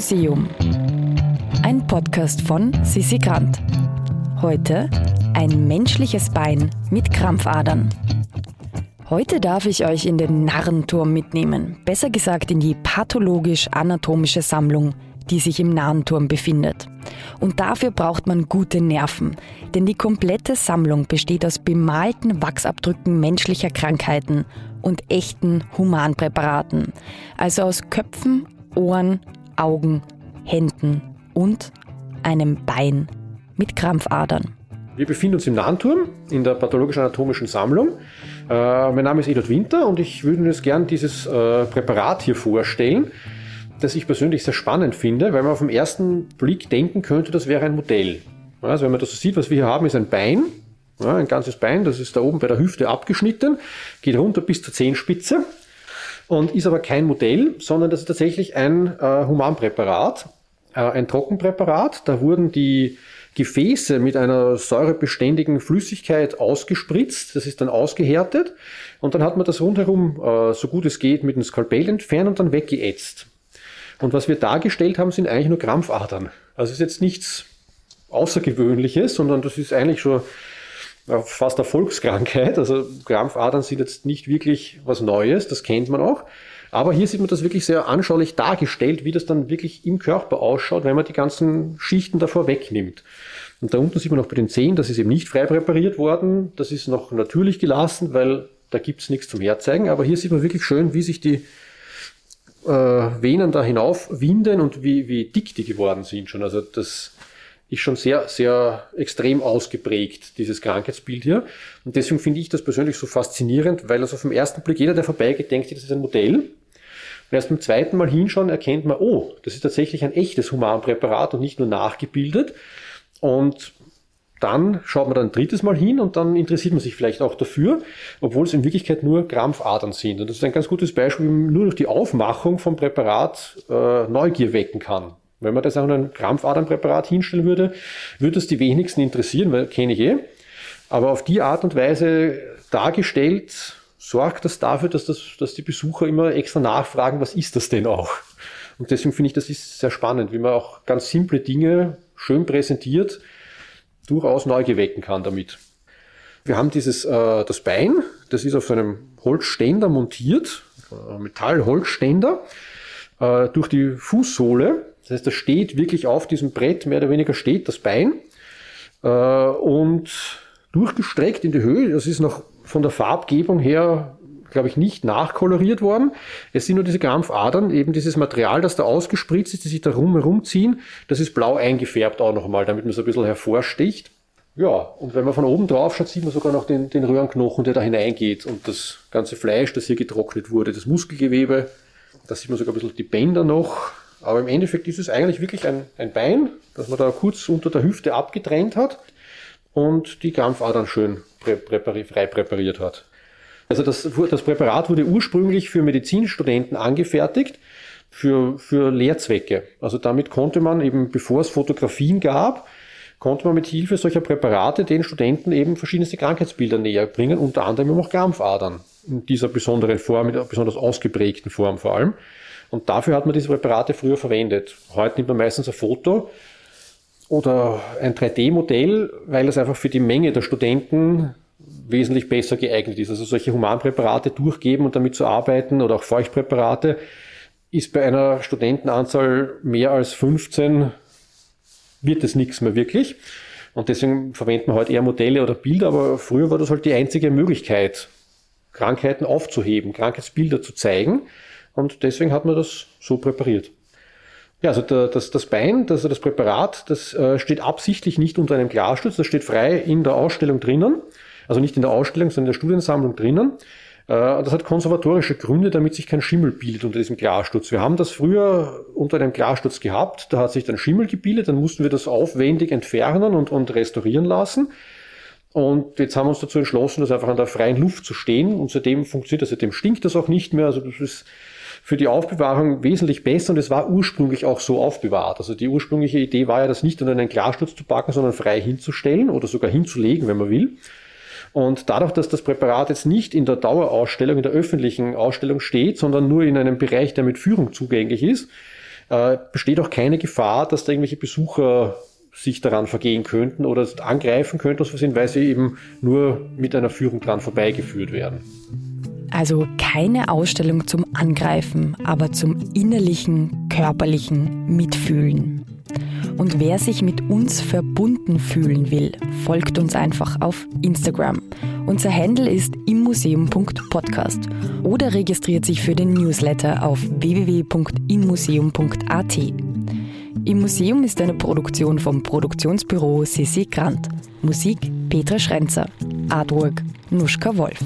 Museum. Ein Podcast von Sissi Grant. Heute ein menschliches Bein mit Krampfadern. Heute darf ich euch in den Narrenturm mitnehmen, besser gesagt in die pathologisch-anatomische Sammlung, die sich im Narrenturm befindet. Und dafür braucht man gute Nerven, denn die komplette Sammlung besteht aus bemalten Wachsabdrücken menschlicher Krankheiten und echten Humanpräparaten, also aus Köpfen, Ohren, Augen, Händen und einem Bein mit Krampfadern. Wir befinden uns im Nahenturm in der pathologisch-anatomischen Sammlung. Äh, mein Name ist Edward Winter und ich würde jetzt gern dieses äh, Präparat hier vorstellen, das ich persönlich sehr spannend finde, weil man auf den ersten Blick denken könnte, das wäre ein Modell. Also wenn man das so sieht, was wir hier haben, ist ein Bein, ja, ein ganzes Bein, das ist da oben bei der Hüfte abgeschnitten, geht runter bis zur Zehenspitze und ist aber kein Modell, sondern das ist tatsächlich ein äh, Humanpräparat, äh, ein Trockenpräparat. Da wurden die Gefäße mit einer säurebeständigen Flüssigkeit ausgespritzt, das ist dann ausgehärtet und dann hat man das rundherum, äh, so gut es geht, mit einem Skalpell entfernt und dann weggeätzt. Und was wir dargestellt haben, sind eigentlich nur Krampfadern. Also ist jetzt nichts Außergewöhnliches, sondern das ist eigentlich schon fast eine Volkskrankheit. Also Krampfadern sind jetzt nicht wirklich was Neues, das kennt man auch. Aber hier sieht man das wirklich sehr anschaulich dargestellt, wie das dann wirklich im Körper ausschaut, wenn man die ganzen Schichten davor wegnimmt. Und da unten sieht man auch bei den Zehen, das ist eben nicht frei präpariert worden. Das ist noch natürlich gelassen, weil da gibt's nichts zum Herzeigen. Aber hier sieht man wirklich schön, wie sich die äh, Venen da hinauf winden und wie, wie dick die geworden sind schon. Also das ist schon sehr, sehr extrem ausgeprägt, dieses Krankheitsbild hier. Und deswegen finde ich das persönlich so faszinierend, weil das auf den ersten Blick jeder, der vorbeigeht, denkt, das ist ein Modell. Und erst beim zweiten Mal hinschauen erkennt man, oh, das ist tatsächlich ein echtes Humanpräparat und nicht nur nachgebildet. Und dann schaut man dann ein drittes Mal hin und dann interessiert man sich vielleicht auch dafür, obwohl es in Wirklichkeit nur Krampfadern sind. Und das ist ein ganz gutes Beispiel, wie man nur durch die Aufmachung vom Präparat äh, Neugier wecken kann. Wenn man das auch in ein Krampfadernpräparat hinstellen würde, würde es die wenigsten interessieren, weil kenne ich eh. Aber auf die Art und Weise dargestellt, sorgt das dafür, dass, das, dass die Besucher immer extra nachfragen, was ist das denn auch? Und deswegen finde ich, das ist sehr spannend, wie man auch ganz simple Dinge schön präsentiert, durchaus Neugier wecken kann damit. Wir haben dieses, äh, das Bein, das ist auf so einem Holzständer montiert, äh, Metallholzständer, äh, durch die Fußsohle das heißt, das steht wirklich auf diesem Brett, mehr oder weniger steht das Bein äh, und durchgestreckt in die Höhe. Das ist noch von der Farbgebung her, glaube ich, nicht nachkoloriert worden. Es sind nur diese Krampfadern, eben dieses Material, das da ausgespritzt ist, die sich da rum herumziehen. Das ist blau eingefärbt auch nochmal, damit man so ein bisschen hervorsticht. Ja, und wenn man von oben drauf schaut, sieht man sogar noch den, den Röhrenknochen, der da hineingeht und das ganze Fleisch, das hier getrocknet wurde, das Muskelgewebe. Da sieht man sogar ein bisschen die Bänder noch. Aber im Endeffekt ist es eigentlich wirklich ein, ein Bein, das man da kurz unter der Hüfte abgetrennt hat und die Krampfadern schön prä präpari frei präpariert hat. Also das, das Präparat wurde ursprünglich für Medizinstudenten angefertigt, für, für Lehrzwecke. Also damit konnte man eben, bevor es Fotografien gab, konnte man mit Hilfe solcher Präparate den Studenten eben verschiedenste Krankheitsbilder näher bringen, unter anderem auch Krampfadern in dieser besonderen Form, in einer besonders ausgeprägten Form vor allem. Und dafür hat man diese Präparate früher verwendet. Heute nimmt man meistens ein Foto oder ein 3D-Modell, weil es einfach für die Menge der Studenten wesentlich besser geeignet ist. Also solche Humanpräparate durchgeben und damit zu arbeiten oder auch Feuchtpräparate ist bei einer Studentenanzahl mehr als 15 wird es nichts mehr wirklich. Und deswegen verwendet man heute eher Modelle oder Bilder, aber früher war das halt die einzige Möglichkeit, Krankheiten aufzuheben, Krankheitsbilder zu zeigen. Und deswegen hat man das so präpariert. Ja, also das, das Bein, das, das Präparat, das äh, steht absichtlich nicht unter einem Glasstutz, das steht frei in der Ausstellung drinnen. Also nicht in der Ausstellung, sondern in der Studiensammlung drinnen. Äh, das hat konservatorische Gründe, damit sich kein Schimmel bildet unter diesem Glassturz. Wir haben das früher unter einem Glassturz gehabt, da hat sich dann Schimmel gebildet, dann mussten wir das aufwendig entfernen und, und restaurieren lassen. Und jetzt haben wir uns dazu entschlossen, das einfach an der freien Luft zu stehen. Und seitdem funktioniert das, seitdem stinkt das auch nicht mehr. Also das ist für die Aufbewahrung wesentlich besser und es war ursprünglich auch so aufbewahrt. Also die ursprüngliche Idee war ja, das nicht unter einen Glassturz zu packen, sondern frei hinzustellen oder sogar hinzulegen, wenn man will. Und dadurch, dass das Präparat jetzt nicht in der Dauerausstellung, in der öffentlichen Ausstellung steht, sondern nur in einem Bereich, der mit Führung zugänglich ist, äh, besteht auch keine Gefahr, dass da irgendwelche Besucher sich daran vergehen könnten oder angreifen könnten weil sie eben nur mit einer Führung dran vorbeigeführt werden. Also keine Ausstellung zum Angreifen, aber zum innerlichen, körperlichen Mitfühlen. Und wer sich mit uns verbunden fühlen will, folgt uns einfach auf Instagram. Unser Handle ist immuseum.podcast oder registriert sich für den Newsletter auf www.immuseum.at. Im Museum ist eine Produktion vom Produktionsbüro Sissi Grant. Musik Petra Schrenzer. Artwork Nuschka Wolf.